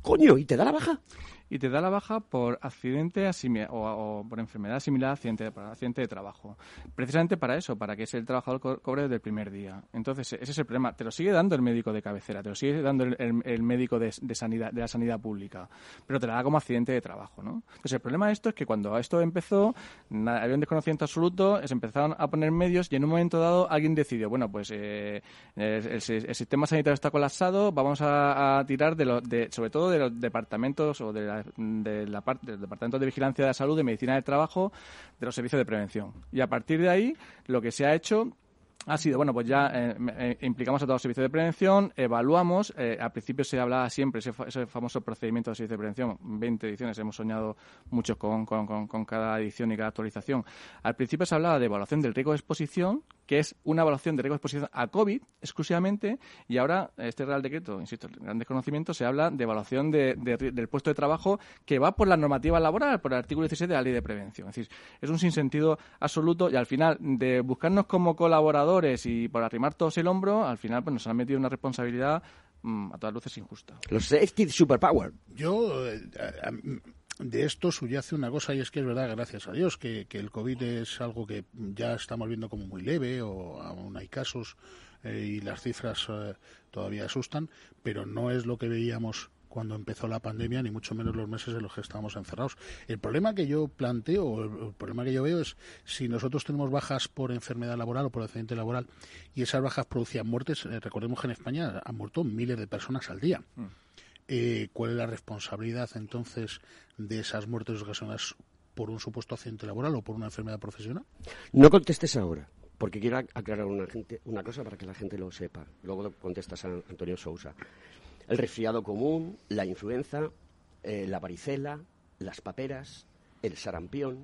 coño, y te da la baja y te da la baja por accidente o, por enfermedad similar a accidente, accidente de trabajo. Precisamente para eso, para que el trabajador cobre desde el primer día. Entonces, ese es el problema. Te lo sigue dando el médico de cabecera, te lo sigue dando el, médico de, sanidad, de la sanidad pública, pero te la da como accidente de trabajo, ¿no? Pues el problema de esto es que cuando esto empezó, había un desconocimiento absoluto, se empezaron a poner medios y en un momento dado alguien decidió, bueno, pues eh, el, sistema sanitario está colapsado, vamos a, tirar de, de sobre todo de los departamentos o de de la parte del Departamento de Vigilancia de la Salud, de Medicina del Trabajo, de los servicios de prevención. Y a partir de ahí, lo que se ha hecho ha sido, bueno, pues ya eh, eh, implicamos a todos los servicios de prevención, evaluamos, eh, al principio se hablaba siempre, ese, ese, famoso procedimiento de servicios de prevención, 20 ediciones, hemos soñado muchos con, con, con, cada edición y cada actualización. Al principio se hablaba de evaluación del riesgo de exposición, que es una evaluación de riesgo de exposición a COVID exclusivamente, y ahora este Real Decreto, insisto, el gran desconocimiento, se habla de evaluación de, del puesto de trabajo que va por la normativa laboral, por el artículo 16 de la Ley de Prevención. Es decir, es un sinsentido absoluto y al final de buscarnos como colaboradores y por arrimar todos el hombro, al final pues nos han metido una responsabilidad mm, a todas luces injusta. Los safety superpower. Yo, eh, de esto subyace una cosa y es que es verdad, gracias a Dios, que, que el COVID es algo que ya estamos viendo como muy leve o aún hay casos eh, y las cifras eh, todavía asustan, pero no es lo que veíamos cuando empezó la pandemia, ni mucho menos los meses en los que estábamos encerrados. El problema que yo planteo, o el, problema que yo veo es si nosotros tenemos bajas por enfermedad laboral o por accidente laboral y esas bajas producían muertes, eh, recordemos que en España han muerto miles de personas al día. Mm. Eh, ¿Cuál es la responsabilidad entonces de esas muertes ocasionadas por un supuesto accidente laboral o por una enfermedad profesional? No contestes ahora, porque quiero aclarar una, gente, una cosa para que la gente lo sepa. Luego contestas a Antonio Sousa. El resfriado común, la influenza, eh, la varicela, las paperas, el sarampión,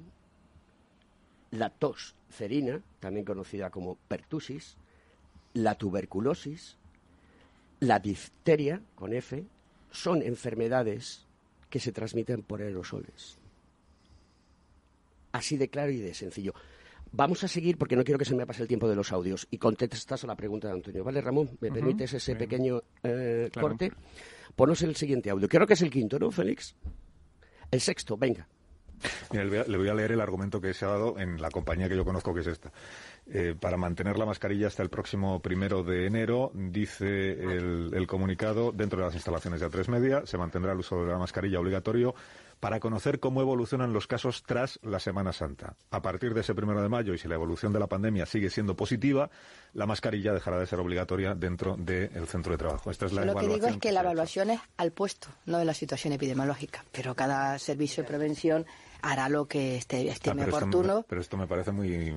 la tos cerina, también conocida como pertusis, la tuberculosis, la difteria, con F, son enfermedades que se transmiten por aerosoles. Así de claro y de sencillo. Vamos a seguir porque no quiero que se me pase el tiempo de los audios y contestas a la pregunta de Antonio. ¿Vale, Ramón? ¿Me permites ese pequeño eh, corte? Ponos el siguiente audio. Creo que es el quinto, ¿no, Félix? El sexto, venga. Le voy a leer el argumento que se ha dado en la compañía que yo conozco, que es esta. Eh, para mantener la mascarilla hasta el próximo primero de enero, dice el, comunicado, dentro de las instalaciones de A3 Media, se mantendrá el uso de la mascarilla obligatorio para conocer cómo evolucionan los casos tras la Semana Santa. A partir de ese primero de mayo, y si la evolución de la pandemia sigue siendo positiva, la mascarilla dejará de ser obligatoria dentro del centro de trabajo. Esta es la Lo que digo es que, la evaluación es al puesto, no de la situación epidemiológica. Pero cada servicio de prevención hará lo que esté, estime ah, oportuno. pero esto me parece muy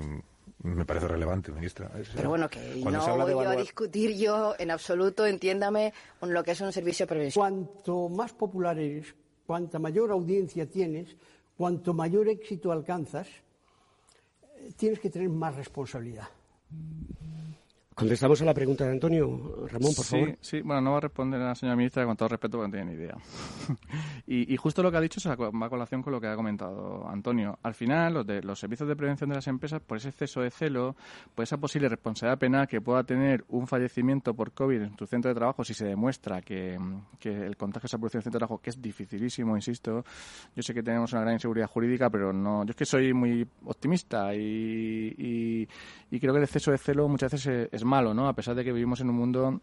me parece relevante, ministra. Pero bueno, que no voy a discutir yo en absoluto, entiéndame, con lo que es un servicio de prevención. Cuanto más popular eres, cuanta mayor audiencia tienes, cuanto mayor éxito alcanzas, eh, tienes que tener más responsabilidad. Contestamos a la pregunta de Antonio. Ramón, por favor. Sí, bueno, no va a responder a la señora ministra con todo respeto porque no tiene ni idea. *laughs* y, justo lo que ha dicho se va a colación con lo que ha comentado Antonio. Al final, los, de, los servicios de prevención de las empresas, por ese exceso de celo, por esa posible responsabilidad penal que pueda tener un fallecimiento por COVID en tu centro de trabajo, si se demuestra que, el contagio se ha producido en el centro de trabajo, que es dificilísimo, insisto. Yo sé que tenemos una gran inseguridad jurídica, pero no. Yo es que soy muy optimista y, y, creo que el exceso de celo muchas veces es malo, ¿no? A pesar de que vivimos en un mundo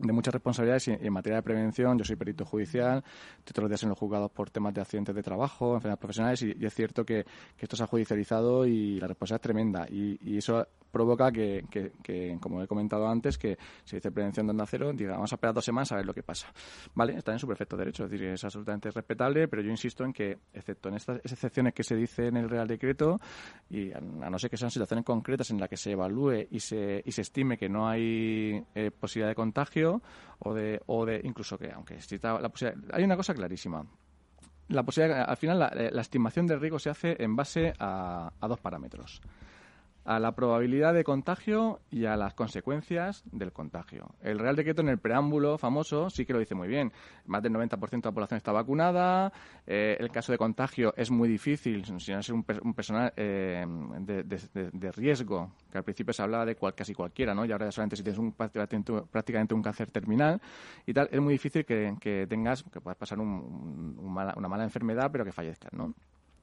de muchas responsabilidades en materia de prevención. Yo soy perito judicial, todos los días en los juzgados por temas de accidentes de trabajo, enfermedades profesionales y, es cierto que, esto se ha judicializado y la responsabilidad es tremenda y, eso provoca que, que, como he comentado antes, que se dice prevención de onda cero, diga, vamos a esperar dos semanas a ver lo que pasa. Vale, está en su perfecto derecho, es decir, es absolutamente respetable, pero yo insisto en que, excepto en estas excepciones que se dice en el Real Decreto, y a, no ser que sean situaciones concretas en las que se evalúe y se, y se estime que no hay eh, posibilidad de contagio, o de, o de incluso que, aunque exista la posibilidad, hay una cosa clarísima. La posibilidad, al final, la, la estimación de riesgo se hace en base a dos parámetros a la probabilidad de contagio y a las consecuencias del contagio. El Real Decreto en el preámbulo famoso sí que lo dice muy bien. Más del 90% de la población está vacunada, eh, el caso de contagio es muy difícil, si no es un, personal eh, de, riesgo, que al principio se hablaba de casi cualquiera, ¿no? y ahora solamente si tienes un, prácticamente un cáncer terminal y tal, es muy difícil que, tengas, que puedas pasar una mala enfermedad pero que fallezcas, ¿no?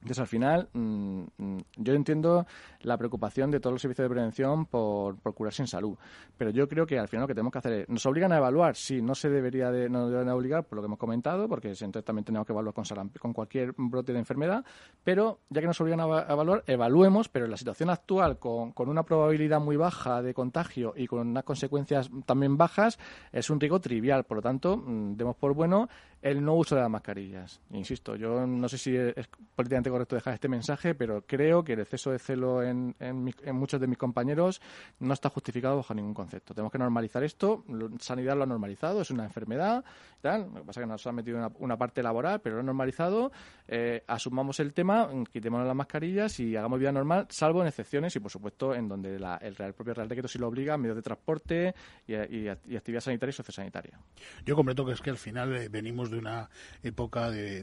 Entonces, al final, mm, mm, yo entiendo la preocupación de todos los servicios de prevención por, por, curarse en salud, pero yo creo que al final lo que tenemos que hacer es, ¿nos obligan a evaluar? Sí, no se debería de, no deben obligar, por lo que hemos comentado, porque entonces también tenemos que evaluar con, con cualquier brote de enfermedad, pero ya que nos obligan a, evaluar, evaluemos, pero en la situación actual, con, con una probabilidad muy baja de contagio y con unas consecuencias también bajas, es un riesgo trivial, por lo tanto, mm, demos por bueno el no uso de las mascarillas. Insisto, yo no sé si es políticamente correcto dejar este mensaje, pero creo que el exceso de celo en, en, muchos de mis compañeros no está justificado bajo ningún concepto. Tenemos que normalizar esto. Sanidad lo ha normalizado, es una enfermedad. Tal. Lo que pasa es que nos ha metido una, parte laboral, pero lo ha normalizado. Eh, asumamos el tema, quitémonos las mascarillas y hagamos vida normal, salvo en excepciones y, por supuesto, en donde el, Real, propio Real Decreto sí lo obliga, medios de transporte y, actividad sanitaria y sociosanitaria. Yo completo que es que al final eh, venimos de una época de,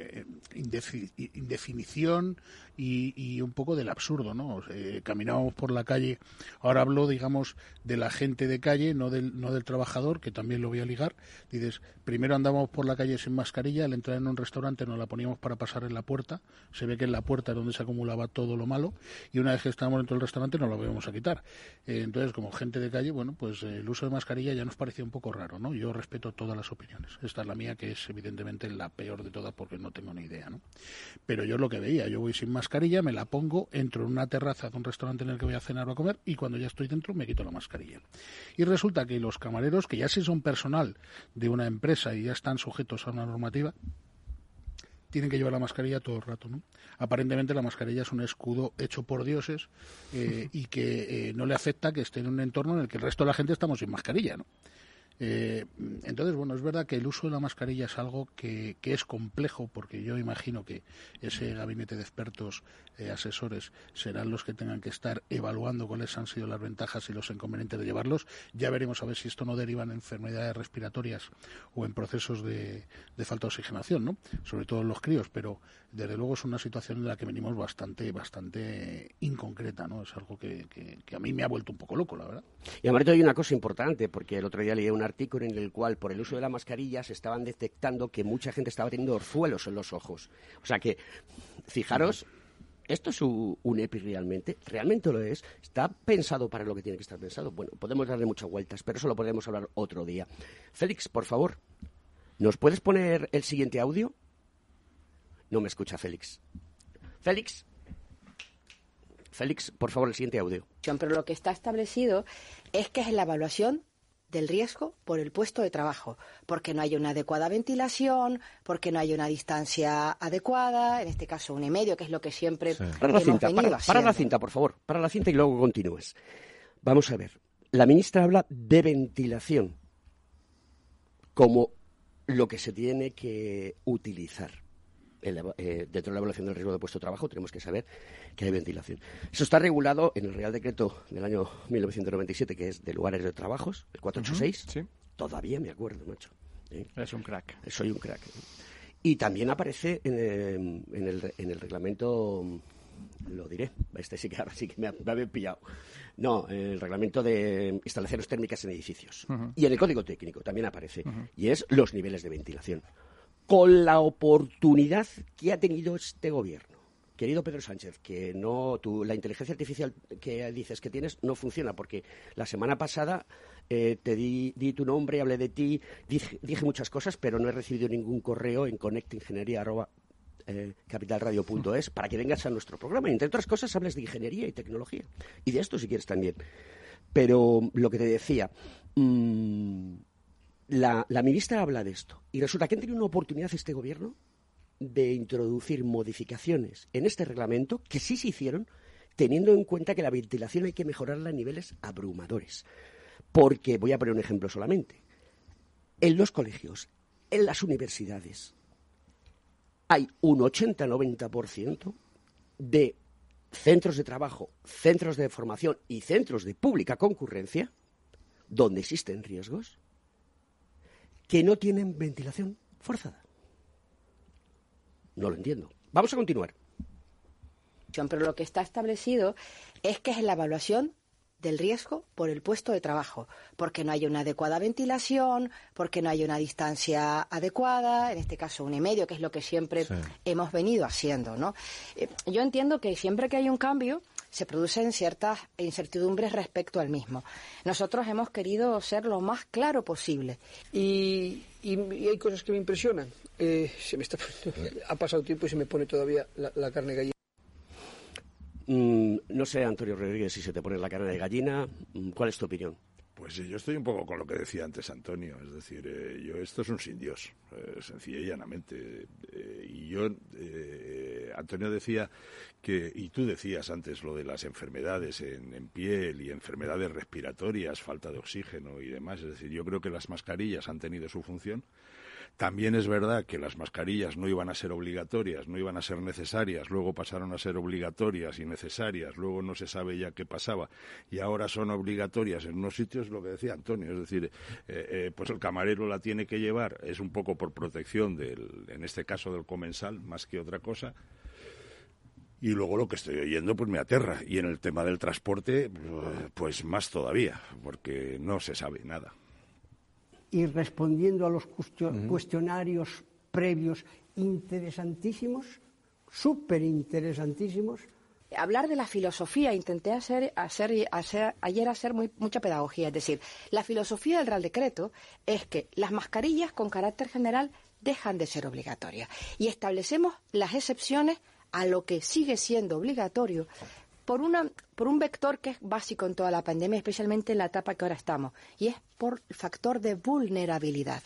eh, indefinición y, un poco del absurdo, ¿no? Eh, caminábamos por la calle, ahora hablo, digamos, de la gente de calle, no del, no del trabajador, que también lo voy a ligar. Dices, primero andábamos por la calle sin mascarilla, al entrar en un restaurante nos la poníamos para pasar en la puerta, se ve que en la puerta es donde se acumulaba todo lo malo, y una vez que estábamos dentro del restaurante nos la volvemos a quitar. Eh, entonces, como gente de calle, bueno, pues el uso de mascarilla ya nos parecía un poco raro, ¿no? Yo respeto todas las opiniones. Esta es la mía, que es evidentemente la peor de todas porque no tengo ni idea, ¿no? Pero yo lo que veía, yo voy sin mascarilla, me la pongo, entro en una terraza de un restaurante en el que voy a cenar o a comer y cuando ya estoy dentro me quito la mascarilla. Y resulta que los camareros, que ya sí son personal de una empresa y ya están sujetos a una normativa, tienen que llevar la mascarilla todo el rato, ¿no? Aparentemente la mascarilla es un escudo hecho por dioses eh, y que eh, no le afecta que esté en un entorno en el que el resto de la gente estamos sin mascarilla, ¿no? Eh, entonces, bueno, es verdad que el uso de la mascarilla es algo que, es complejo, porque yo imagino que ese gabinete de expertos eh, asesores serán los que tengan que estar evaluando cuáles han sido las ventajas y los inconvenientes de llevarlos. Ya veremos a ver si esto no deriva en enfermedades respiratorias o en procesos de, falta de oxigenación, ¿no? Sobre todo en los críos, pero desde luego es una situación en la que venimos bastante, bastante inconcreta, ¿no? Es algo que, a mí me ha vuelto un poco loco, la verdad. Y además hay una cosa importante, porque el otro día leí una artículo en el cual, por el uso de la mascarilla, se estaban detectando que mucha gente estaba teniendo orzuelos en los ojos. O sea que, fijaros, ¿esto es un, EPI realmente? ¿Realmente lo es? ¿Está pensado para lo que tiene que estar pensado? Bueno, podemos darle muchas vueltas, pero eso lo podemos hablar otro día. Félix, por favor, ¿nos puedes poner el siguiente audio? No me escucha Félix. Félix. Félix, por favor, el siguiente audio. Pero lo que está establecido es que es la evaluación del riesgo por el puesto de trabajo, porque no hay una adecuada ventilación, porque no hay una distancia adecuada, en este caso un y medio, que es lo que siempre para la cinta, para, la cinta, por favor, para la cinta y luego continúes. Vamos a ver, la ministra habla de ventilación como lo que se tiene que utilizar. Eh, dentro de la evaluación del riesgo de puesto de trabajo tenemos que saber que hay ventilación. Eso está regulado en el Real Decreto del año 1997, que es de lugares de trabajos, el 486. Todavía me acuerdo, macho. ¿eh? Es un crack. Soy un crack. Y también aparece en, el, en el reglamento lo diré, este sí que ahora sí que me, había pillado. No, el reglamento de instalaciones térmicas en edificios. Y en el código técnico también aparece. Y es los niveles de ventilación con la oportunidad que ha tenido este gobierno. Querido Pedro Sánchez, que no la inteligencia artificial que dices que tienes no funciona, porque la semana pasada eh, te di, tu nombre, hablé de ti, dije, muchas cosas, pero no he recibido ningún correo en conectingeniería.capitalradio.es eh, para que vengas a nuestro programa. Y entre otras cosas, hables de ingeniería y tecnología. Y de esto, si quieres, también. Pero lo que te decía, mm, la, ministra habla de esto y resulta que han tenido una oportunidad este gobierno de introducir modificaciones en este reglamento que sí se hicieron teniendo en cuenta que la ventilación hay que mejorarla a niveles abrumadores. Porque, voy a poner un ejemplo solamente, en los colegios, en las universidades, hay un 80-90% de centros de trabajo, centros de formación y centros de pública concurrencia donde existen riesgos que no tienen ventilación forzada. No lo entiendo. Vamos a continuar. Pero lo que está establecido es que es la evaluación del riesgo por el puesto de trabajo, porque no hay una adecuada ventilación, porque no hay una distancia adecuada, en este caso un y medio, que es lo que siempre hemos venido haciendo, ¿no? Eh, yo entiendo que siempre que hay un cambio se producen ciertas incertidumbres respecto al mismo. Nosotros hemos querido ser lo más claro posible. Y, hay cosas que me impresionan. Eh, se me está, ha pasado tiempo y se me pone todavía la, carne gallina. Mm, no sé, Antonio Rodríguez, si se te pone la carne de gallina. Mm, ¿Cuál es tu opinión? Pues yo estoy un poco con lo que decía antes Antonio, es decir, eh, yo esto es un sin Dios, eh, sencilla y llanamente. Eh, y yo, Antonio decía que, y tú decías antes lo de las enfermedades en, en, piel y enfermedades respiratorias, falta de oxígeno y demás, es decir, yo creo que las mascarillas han tenido su función, también es verdad que las mascarillas no iban a ser obligatorias, no iban a ser necesarias, luego pasaron a ser obligatorias y necesarias, luego no se sabe ya qué pasaba y ahora son obligatorias en unos sitios. lo que decía Antonio, es decir, eh, eh, pues el camarero la tiene que llevar, es un poco por protección del, en este caso del comensal, más que otra cosa. Y luego lo que estoy oyendo, pues me aterra. Y en el tema del transporte, pues más todavía, porque no se sabe nada. Y respondiendo a los cuestionarios previos interesantísimos, súper interesantísimos, hablar de la filosofía, intenté hacer, hacer, hacer ayer hacer muy, mucha pedagogía. Es decir, la filosofía del Real Decreto es que las mascarillas con carácter general dejan de ser obligatorias y establecemos las excepciones a lo que sigue siendo obligatorio por, una, por un vector que es básico en toda la pandemia, especialmente en la etapa que ahora estamos, y es por el factor de vulnerabilidad.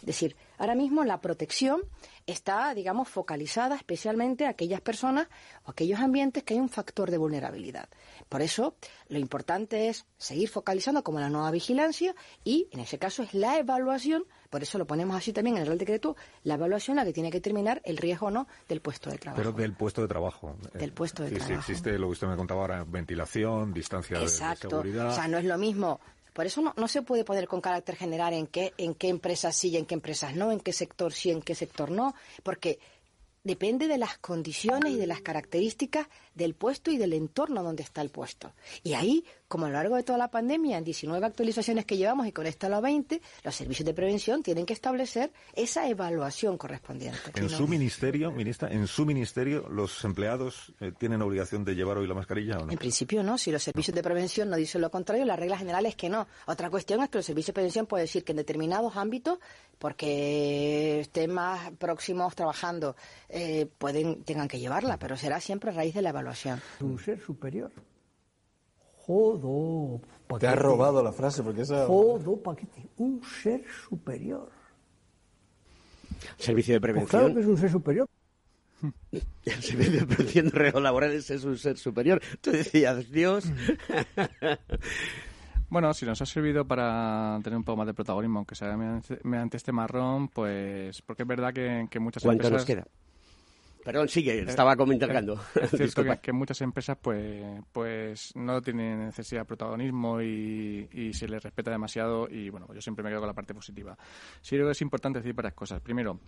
Es decir, ahora mismo la protección está, digamos, focalizada especialmente a aquellas personas o aquellos ambientes que hay un factor de vulnerabilidad. Por eso, lo importante es seguir focalizando como la nueva vigilancia y, en ese caso, es la evaluación, por eso lo ponemos así también en el Real Decreto, la evaluación la que tiene que terminar el riesgo o no del puesto de trabajo. Pero del puesto de trabajo. Del puesto de sí, trabajo. Sí, existe lo que usted me contaba ahora, ventilación, distancia Exacto. de seguridad. O sea, no es lo mismo por eso no, no, se puede poner con carácter general en qué, en qué empresas sí y en qué empresas no, en qué sector sí, en qué sector no, porque depende de las condiciones y de las características del puesto y del entorno donde está el puesto. Y ahí, como a lo largo de toda la pandemia, en 19 actualizaciones que llevamos y con esta la 20, los servicios de prevención tienen que establecer esa evaluación correspondiente. En su ministerio, ministra, en su ministerio, ¿los empleados eh, tienen obligación de llevar hoy la mascarilla o no? En principio no. Si los servicios de prevención no dicen lo contrario, la regla general es que no. Otra cuestión es que los servicios de prevención pueden decir que en determinados ámbitos, porque estén más próximos trabajando, eh, pueden tengan que llevarla, pero será siempre a raíz de la evaluación. Un ser superior. Jodo. Paquete. Te has robado la frase porque esa. Jodo, paquete. Un ser superior. Servicio de prevención. Pues claro que es un ser superior. *laughs* El servicio de prevención de riesgos laborales es un ser superior. Tú decías, Dios. *laughs* Bueno, si nos ha servido para tener un poco más de protagonismo, aunque sea mediante este marrón, pues porque es verdad que, que muchas ¿Cuánto empresas... nos queda? Perdón, sigue, estaba comentando. *laughs* Es cierto que, que, muchas empresas pues pues no tienen necesidad de protagonismo y, y, se les respeta demasiado y bueno, yo siempre me quedo con la parte positiva. Sí creo que es importante decir varias cosas. Primero,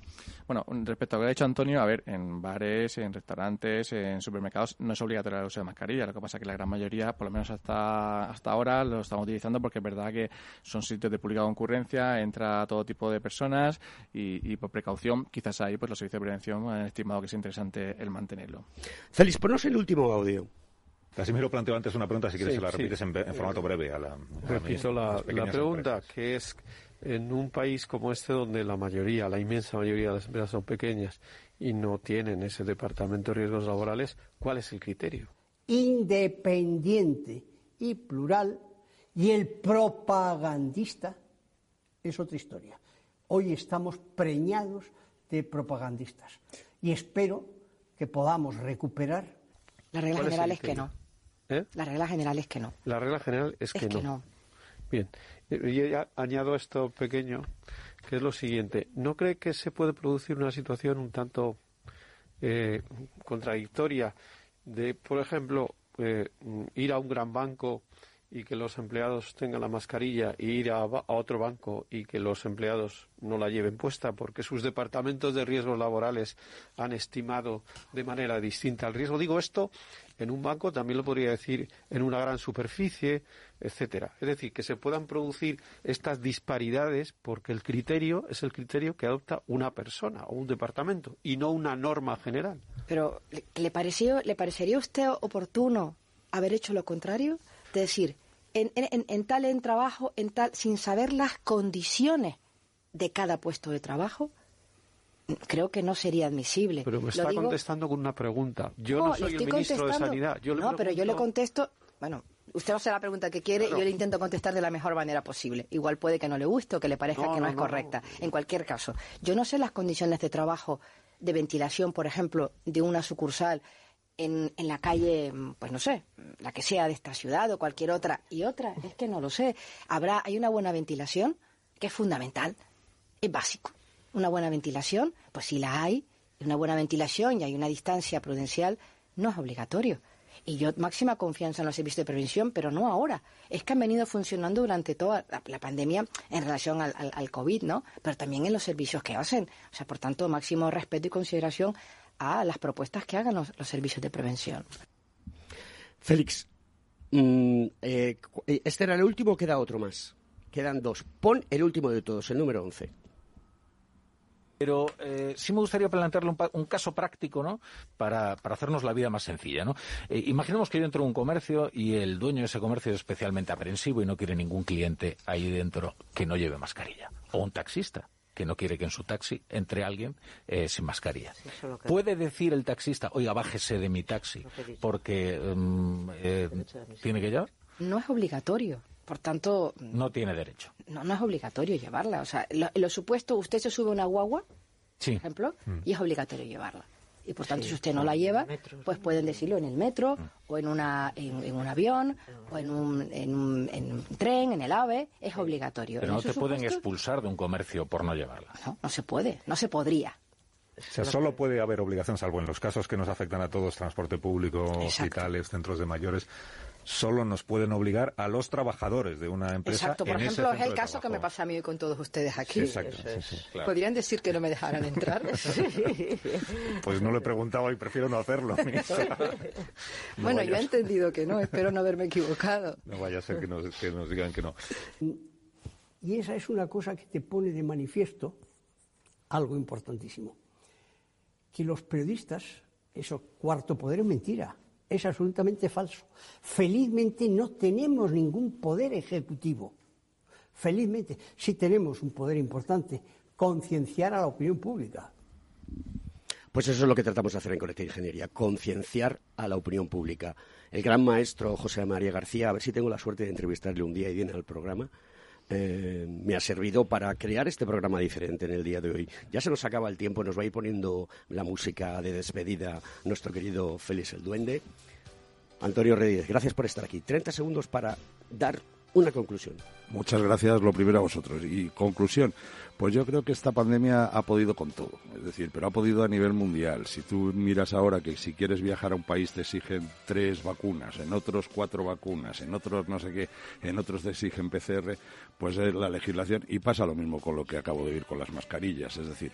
bueno, respecto a lo que ha dicho Antonio, a ver, en bares, en restaurantes, en supermercados no es obligatorio el uso de mascarilla, lo que pasa es que la gran mayoría, por lo menos hasta, hasta ahora, lo estamos utilizando porque es verdad que son sitios de pública concurrencia, entra todo tipo de personas y, y por precaución, quizás ahí pues los servicios de prevención han estimado que se interesante el mantenerlo. Félix, ponos el último audio. Casimiro planteó antes una pregunta, si quieres Sí, se la sí. repites en, en formato breve a la. a Repito la, pregunta, empresas. que es en un país como este donde la mayoría, la inmensa mayoría de las empresas son pequeñas y no tienen ese departamento de riesgos laborales, ¿cuál es el criterio? Independiente y plural. Y el propagandista es otra historia. Hoy estamos preñados de propagandistas. Y espero que podamos recuperar. La regla ¿Cuál es general es que no. ¿Eh? La regla general es que no. La regla general es que, Es que no. Bien, y yo ya añado esto pequeño, que es lo siguiente. ¿No cree que se puede producir una situación un tanto eh, contradictoria de, por ejemplo, eh, ir a un gran banco y que los empleados tengan la mascarilla y ir a, otro banco y que los empleados no la lleven puesta porque sus departamentos de riesgos laborales han estimado de manera distinta el riesgo. Digo esto en un banco, también lo podría decir en una gran superficie, etcétera. Es decir, que se puedan producir estas disparidades porque el criterio es el criterio que adopta una persona o un departamento y no una norma general. Pero ¿le, le pareció, ¿le parecería a usted oportuno haber hecho lo contrario? Es decir, en, en- en tal en trabajo, en tal, sin saber las condiciones de cada puesto de trabajo, creo que no sería admisible. Pero me está digo- contestando con una pregunta. Yo no, soy el ministro de. Sanidad. Yo no, pero yo le contesto. Bueno, usted hace la pregunta que quiere y yo le intento contestar de la mejor manera posible. Igual puede que no le guste o que le parezca No, que no, es correcta. En cualquier caso, yo no sé las condiciones de trabajo, de ventilación, por ejemplo, de una sucursal en, en la calle, pues no sé, la que sea de esta ciudad o cualquier otra. Y otra, es que no lo sé. Habrá, hay una buena ventilación, que es fundamental, es básico. Una buena ventilación, pues si la hay, una buena ventilación y hay una distancia prudencial, no es obligatorio. Y yo máxima confianza en los servicios de prevención, pero no ahora. Es que han venido funcionando durante toda la, pandemia en relación al, COVID, ¿no? Pero también en los servicios que hacen. O sea, por tanto, máximo respeto y consideración a las propuestas que hagan los, servicios de prevención. Félix, mm, eh, este era el último, queda otro más. Quedan dos. Pon el último de todos, el número 11 pero eh, sí me gustaría plantearle un, caso práctico, ¿no? Para, hacernos la vida más sencilla, ¿no? Eh, imaginemos que yo entro en un comercio y el dueño de ese comercio es especialmente aprensivo y no quiere ningún cliente ahí dentro que no lleve mascarilla. O un taxista que no quiere que en su taxi entre alguien eh, sin mascarilla. ¿Puede decir el taxista, oiga, bájese de mi taxi porque mm, tiene que llevar? No es obligatorio. Por tanto... No tiene derecho. No, no es obligatorio llevarla. O sea, lo, lo supuesto, usted se sube a una guagua, por ejemplo, mm. y es obligatorio llevarla. Y por tanto, si usted no la lleva, pues pueden decirlo en el metro, mm. o en, una, en, un avión, o en un, en, un, tren, en el AVE, es obligatorio. Pero no te pueden expulsar de un comercio por no llevarla. No, no se puede, no se podría. O sea, solo puede haber obligación, salvo en los casos que nos afectan a todos, transporte público, hospitales, centros de mayores, solo nos pueden obligar a los trabajadores de una empresa. Exacto, por ejemplo, es el caso que me pasa a mí con todos ustedes aquí. Exacto, ¿Podrían decir que no me dejaran entrar? *laughs* pues no lo he preguntado y prefiero no hacerlo. *laughs* bueno, yo he entendido que no, espero no haberme equivocado. No vaya a ser que nos, que nos digan que no. Y esa es una cosa que te pone de manifiesto algo importantísimo. Que los periodistas, eso cuarto poder es mentira es absolutamente falso. Felizmente no tenemos ningún poder ejecutivo. Felizmente sí tenemos un poder importante, concienciar a la opinión pública. Pues eso es lo que tratamos de hacer en Colecta Ingeniería, concienciar a la opinión pública. El gran maestro José María García, a ver si tengo la suerte de entrevistarle un día y viene al programa, eh, me ha servido para crear este programa diferente en el día de hoy. Ya se nos acaba el tiempo, nos va a ir poniendo la música de despedida nuestro querido Félix el Duende. Antonio Reyes, gracias por estar aquí. 30 segundos para dar una conclusión. Muchas gracias, lo primero a vosotros. Y conclusión, pues yo creo que esta pandemia ha podido con todo, es decir, pero ha podido a nivel mundial. Si tú miras ahora que si quieres viajar a un país te exigen tres vacunas, en otros cuatro vacunas, en otros no sé qué, en otros te exigen PCR, pues es la legislación y pasa lo mismo con lo que acabo de ver con las mascarillas, es decir,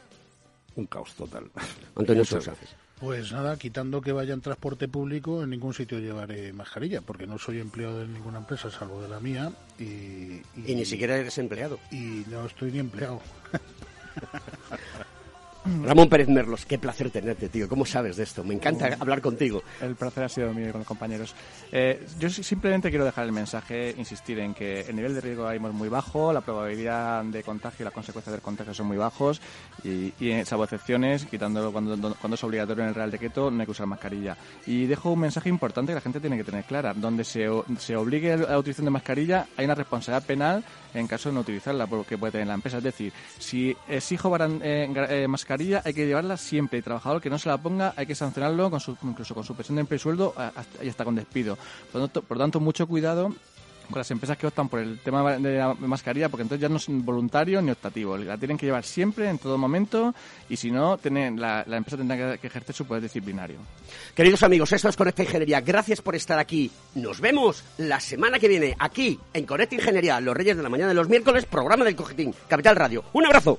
un caos total. Antonio *laughs* Sosa. Pues nada, quitando que vaya en transporte público, en ningún sitio llevaré mascarilla, porque no soy empleado de ninguna empresa salvo de la mía. Y, y ni siquiera eres empleado. Y no estoy ni empleado. *laughs* Ramón Pérez Merlos, qué placer tenerte, tío. ¿Cómo sabes de esto? Me encanta hablar contigo. El placer ha sido mío con los compañeros. Eh, yo simplemente quiero dejar el mensaje, insistir en que el nivel de riesgo es muy bajo, la probabilidad de contagio y las consecuencias del contagio son muy bajos y, y salvo excepciones, quitándolo cuando, cuando es obligatorio en el Real Decreto, no hay que usar mascarilla. Y dejo un mensaje importante que la gente tiene que tener clara. Donde se, se obligue a la utilización de mascarilla, hay una responsabilidad penal en caso de no utilizarla, porque puede tener la empresa. Es decir, si exijo eh, eh, mascarilla, hay que llevarla siempre. Y trabajador que no se la ponga, hay que sancionarlo con su, incluso con su de empleo y sueldo y hasta con despido. Por por tanto, mucho cuidado con las empresas que optan por el tema de la mascarilla, porque entonces ya no es voluntario ni optativo. La tienen que llevar siempre, en todo momento, y si no, tienen, la, empresa tendrá que, ejercer su poder disciplinario. Queridos amigos, esto es Conecta Ingeniería. Gracias por estar aquí. Nos vemos la semana que viene, aquí, en Conecta Ingeniería, los Reyes de la Mañana de los miércoles, programa del Cojetín, Capital Radio. Un abrazo.